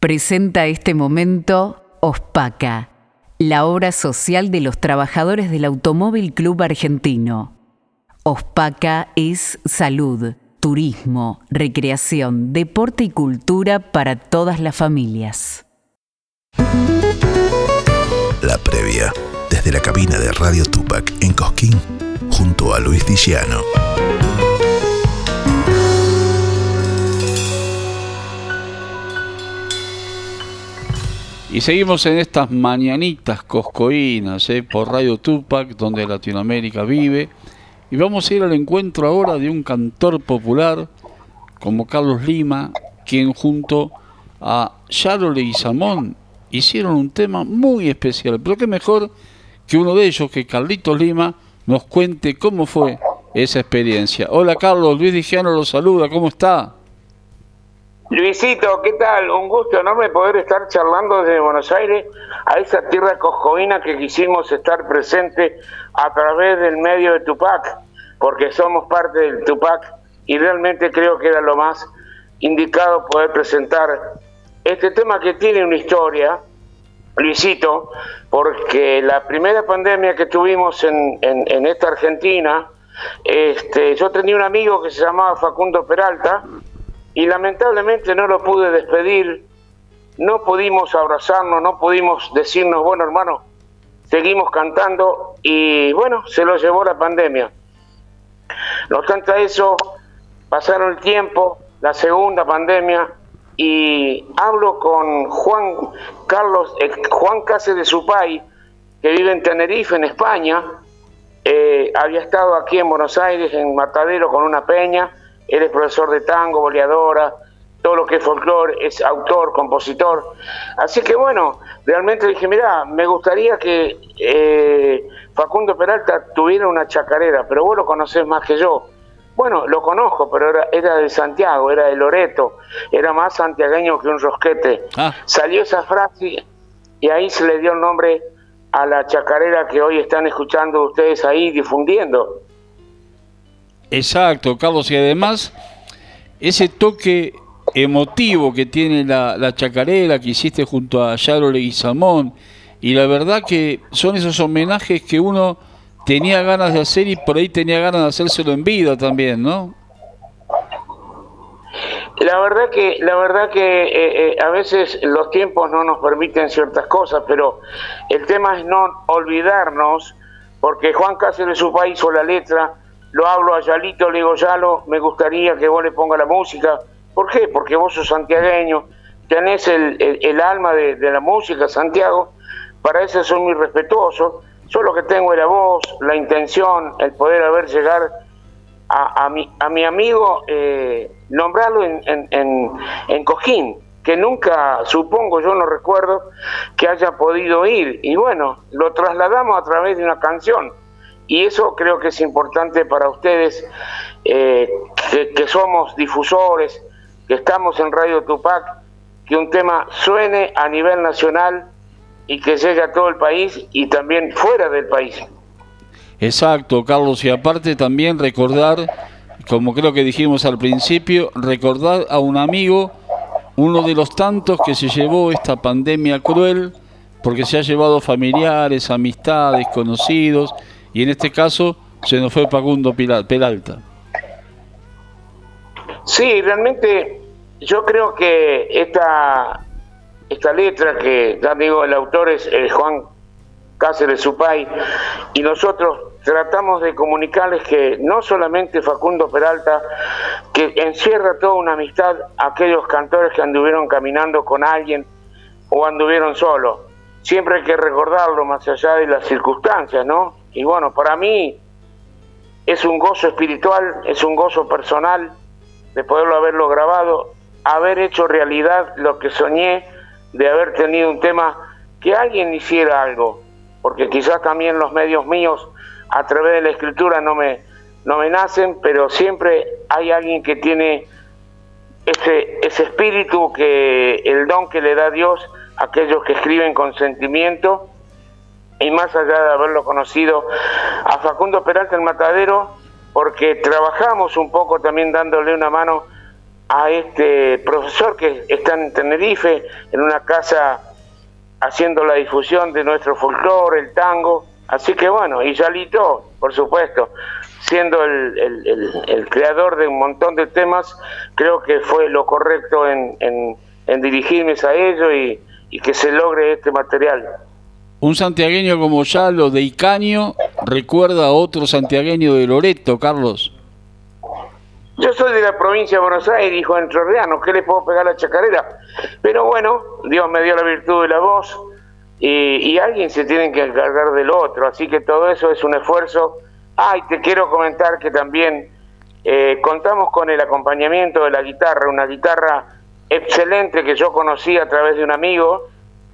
Presenta este momento OSPACA, la obra social de los trabajadores del Automóvil Club Argentino. OSPACA es salud, turismo, recreación, deporte y cultura para todas las familias. La previa, desde la cabina de Radio Tupac en Cosquín, junto a Luis Diciano. Y seguimos en estas mañanitas coscoínas ¿eh? por Radio Tupac, donde Latinoamérica vive. Y vamos a ir al encuentro ahora de un cantor popular como Carlos Lima, quien junto a Charole y Samón hicieron un tema muy especial. Pero qué mejor que uno de ellos, que Carlitos Lima, nos cuente cómo fue esa experiencia. Hola Carlos, Luis Digiano lo saluda, ¿cómo está? Luisito, ¿qué tal? Un gusto enorme poder estar charlando desde Buenos Aires a esa tierra coscoína que quisimos estar presente a través del medio de Tupac, porque somos parte del Tupac y realmente creo que era lo más indicado poder presentar este tema que tiene una historia, Luisito, porque la primera pandemia que tuvimos en, en esta Argentina, este, yo tenía un amigo que se llamaba Facundo Peralta, y lamentablemente no lo pude despedir, no pudimos abrazarnos, no pudimos decirnos, bueno hermano, seguimos cantando y bueno, se lo llevó la pandemia. No obstante eso, pasaron el tiempo, la segunda pandemia, y hablo con Juan Carlos, Juan Cáceres de Supay, que vive en Tenerife, en España, eh, había estado aquí en Buenos Aires, en Matadero, con una peña, él es profesor de tango, boleadora, todo lo que es folclore, es autor, compositor. Así que bueno, realmente dije, mira, me gustaría que eh, Facundo Peralta tuviera una chacarera, pero vos lo conocés más que yo. Bueno, lo conozco, pero era, de Santiago, era de Loreto, era más santiagueño que un rosquete. Ah. Salió esa frase y ahí se le dio el nombre a la chacarera que hoy están escuchando ustedes ahí difundiendo. Exacto, Carlos, y además ese toque emotivo que tiene la, la chacarera que hiciste junto a Yaro Leguizamón, y la verdad que son esos homenajes que uno tenía ganas de hacer y por ahí tenía ganas de hacérselo en vida también, ¿no? La verdad que, la verdad que eh, eh, a veces los tiempos no nos permiten ciertas cosas, pero el tema es no olvidarnos, porque Juan Cáceres su país hizo la letra, lo hablo a Yalito, le digo, Yalo, me gustaría que vos le ponga la música. ¿Por qué? Porque vos sos santiagueño, tenés el, alma de, la música, Santiago, para eso soy muy respetuoso. Yo lo que tengo la voz, la intención, el poder haber llegar a, mi, a mi amigo, eh, nombrarlo en, en, en, Cojín, que nunca, supongo, yo no recuerdo que haya podido ir. Y bueno, lo trasladamos a través de una canción y eso creo que es importante para ustedes, eh, que, somos difusores, que estamos en Radio Tupac, que un tema suene a nivel nacional y que llegue a todo el país y también fuera del país. Exacto, Carlos, y aparte también recordar, como creo que dijimos al principio, recordar a un amigo, uno de los tantos que se llevó esta pandemia cruel, porque se ha llevado familiares, amistades, conocidos, y en este caso se nos fue Facundo Peralta. Sí, realmente yo creo que esta, esta letra que ya digo el autor es Juan Cáceres Supay y nosotros tratamos de comunicarles que no solamente Facundo Peralta, que encierra toda una amistad a aquellos cantores que anduvieron caminando con alguien o anduvieron solos. Siempre hay que recordarlo más allá de las circunstancias, ¿no? Y bueno, para mí es un gozo espiritual, es un gozo personal de poderlo haberlo grabado, haber hecho realidad lo que soñé, de haber tenido un tema, que alguien hiciera algo, porque quizás también los medios míos a través de la escritura no me, no me nacen, pero siempre hay alguien que tiene ese, ese espíritu, que el don que le da Dios a aquellos que escriben con sentimiento y más allá de haberlo conocido a Facundo Peralta el Matadero, porque trabajamos un poco también dándole una mano a este profesor que está en Tenerife, en una casa haciendo la difusión de nuestro folclore, el tango. Así que bueno, y Yalito, por supuesto, siendo el, creador de un montón de temas, creo que fue lo correcto en, dirigirme a ello y que se logre este material. Un santiagueño como Yalo de Icaño recuerda a otro santiagueño de Loreto, Carlos. Yo soy de la provincia de Buenos Aires, hijo de Entrerriano, ¿qué le puedo pegar a la chacarera? Pero bueno, Dios me dio la virtud de la voz y, alguien se tiene que encargar del otro, así que todo eso es un esfuerzo. Ah, y te quiero comentar que también eh, contamos con el acompañamiento de la guitarra, una guitarra excelente que yo conocí a través de un amigo,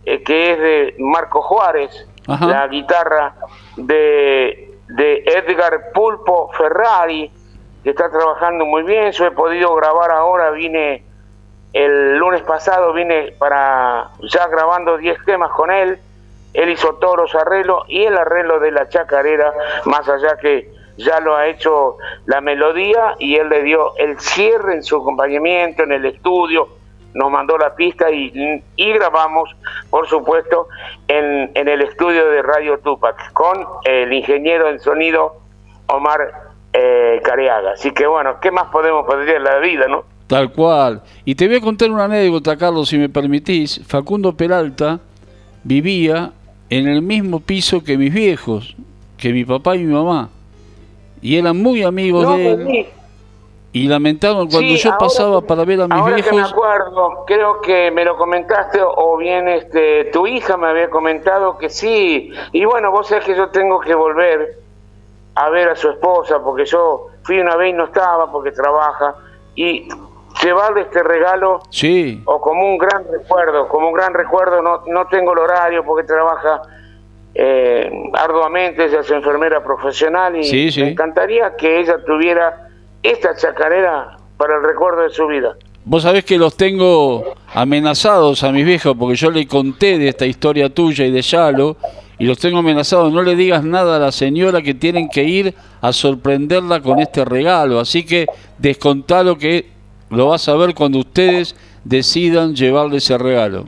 eh, que es de Marco Juárez, la guitarra de, de Edgar Pulpo Ferrari, que está trabajando muy bien. Yo he podido grabar ahora, vine el lunes pasado, vine para ya grabando 10 temas con él. Él hizo todos los arreglos y el arreglo de la chacarera, más allá que ya lo ha hecho la melodía y él le dio el cierre en su acompañamiento, en el estudio, nos mandó la pista y, y grabamos, por supuesto, en, en, el estudio de Radio Tupac con el ingeniero en sonido Omar eh, Careaga. Así que bueno, ¿qué más podemos pedir en la vida, no? Tal cual. Y te voy a contar una anécdota, Carlos, si me permitís. Facundo Peralta vivía en el mismo piso que mis viejos, que mi papá y mi mamá. Y eran muy amigos de él. Y lamentaron cuando yo pasaba para ver a mis ahora viejos. Que me acuerdo, creo que me lo comentaste o bien este tu hija me había comentado que sí. Y bueno, vos sabés que yo tengo que volver a ver a su esposa, porque yo fui una vez y no estaba porque trabaja, y llevarle este regalo, sí. o como un gran recuerdo, como un gran recuerdo, no, no tengo el horario porque trabaja eh, arduamente, ella es enfermera profesional y me encantaría que ella tuviera esta chacarera para el recuerdo de su vida. Vos sabés que los tengo amenazados a mis viejos porque yo le conté de esta historia tuya y de Yalo y los tengo amenazados. No le digas nada a la señora que tienen que ir a sorprenderla con este regalo. Así que descontalo que lo vas a ver cuando ustedes decidan llevarle ese regalo.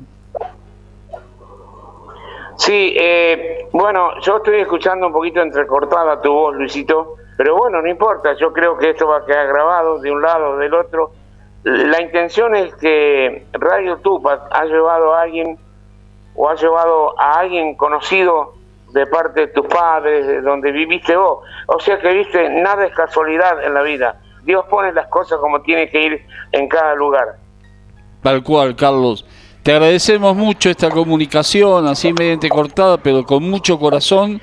Sí, eh, bueno, yo estoy escuchando un poquito entrecortada tu voz, Luisito, pero bueno, no importa, yo creo que esto va a quedar grabado de un lado o del otro. La intención es que Radio Tupac ha llevado a alguien o has llevado a alguien conocido de parte de tus padres, de donde viviste vos. O sea que viste, nada es casualidad en la vida. Dios pone las cosas como tiene que ir en cada lugar. Tal cual, Carlos. Te agradecemos mucho esta comunicación, así mediante cortada, pero con mucho corazón.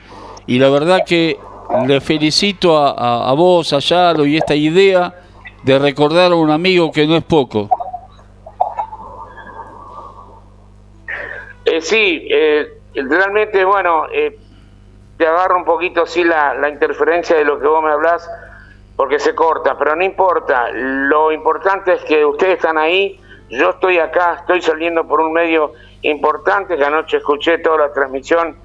Y la verdad que le felicito a, a vos, a Yalo, y esta idea de recordar a un amigo que no es poco. Eh, sí, eh, realmente, bueno, eh, te agarro un poquito sí la, la interferencia de lo que vos me hablas, porque se corta, pero no importa. Lo importante es que ustedes están ahí, yo estoy acá, estoy saliendo por un medio importante, que anoche escuché toda la transmisión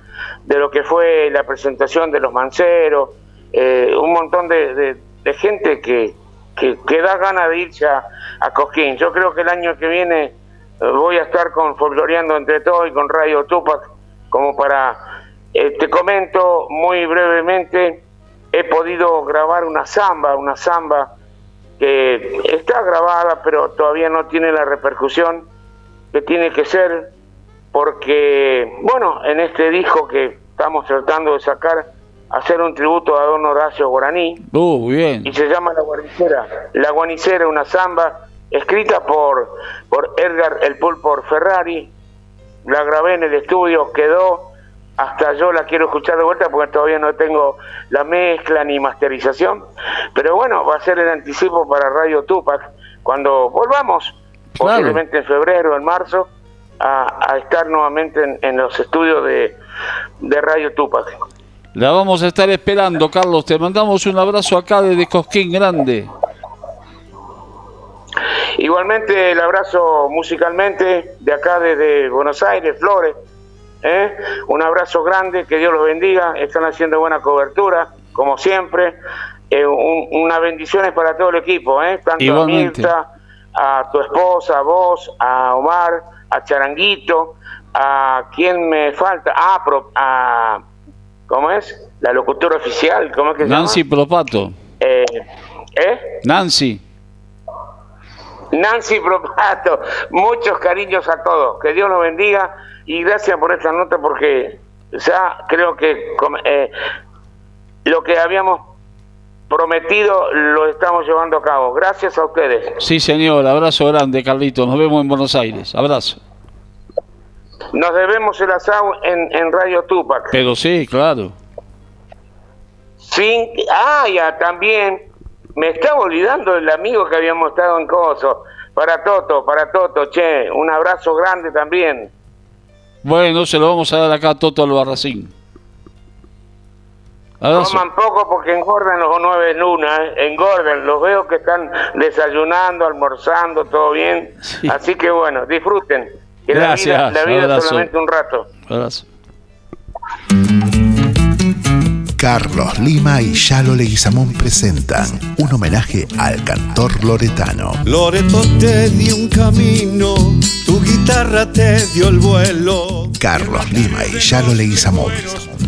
de lo que fue la presentación de los manceros, un montón de, gente que, que, da ganas de irse a, a. Yo creo que el año que viene voy a estar con Folcloreando entre todos y con Radio Tupac como para, eh, te comento muy brevemente, he podido grabar una samba, una samba que está grabada pero todavía no tiene la repercusión que tiene que ser porque, bueno, en este disco que estamos tratando de sacar, hacer un tributo a don Horacio Guaraní. Uh, bien. Y se llama La Guanicera. La Guanicera, una samba escrita por, por Edgar El por Ferrari, la grabé en el estudio, quedó, hasta yo la quiero escuchar de vuelta porque todavía no tengo la mezcla ni masterización, pero bueno, va a ser el anticipo para Radio Tupac cuando volvamos, posiblemente en febrero, en marzo, a, estar nuevamente en, los estudios de, de Radio Tupac. La vamos a estar esperando, Carlos. Te mandamos un abrazo acá desde Cosquín Grande. Igualmente el abrazo musicalmente de acá desde Buenos Aires, Flores. ¿eh? Un abrazo grande, que Dios los bendiga. Están haciendo buena cobertura, como siempre. Eh, unas bendiciones para todo el equipo, ¿eh? tanto a Mirta a tu esposa, a vos, a Omar, a Charanguito, a quién me falta, ah, a, ¿cómo es? La locutora oficial, ¿cómo es que se Nancy Propato. Eh, ¿Eh? Nancy. Nancy Propato, muchos cariños a todos, que Dios los bendiga y gracias por esta nota porque ya creo que eh, lo que habíamos prometido lo estamos llevando a cabo. Gracias a ustedes. Sí, señor, abrazo grande, Carlito, nos vemos en Buenos Aires, abrazo. Nos debemos el asado en, en Radio Tupac. Pero sí, claro. Sin, ah, ya también me estaba olvidando el amigo que habíamos estado en Coso. Para Toto, para Toto, che, un abrazo grande también. Bueno, se lo vamos a dar acá a Toto Albarracín. Coman poco porque engordan los nueve lunas, ¿eh? engordan. Los veo que están desayunando, almorzando, todo bien. Así que bueno, disfruten. Gracias. La vida, es solamente un rato. Abrazo. Carlos Lima y Yalo Leguizamón presentan un homenaje al cantor loretano. Loreto te dio un camino, tu guitarra te dio el vuelo. Carlos Lima y Yalo Leguizamón,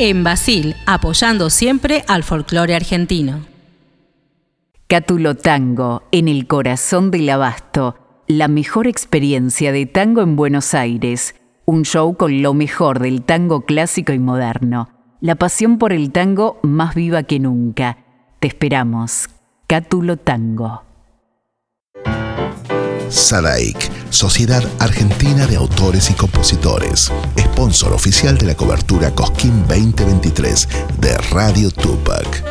En Basil, apoyando siempre al folclore argentino. Cátulo Tango, en el corazón del abasto, la mejor experiencia de tango en Buenos Aires, un show con lo mejor del tango clásico y moderno, la pasión por el tango más viva que nunca. Te esperamos, Cátulo Tango. Sadaik, Sociedad Argentina de Autores y Compositores, sponsor oficial de la cobertura Cosquín 2023 de Radio Tupac.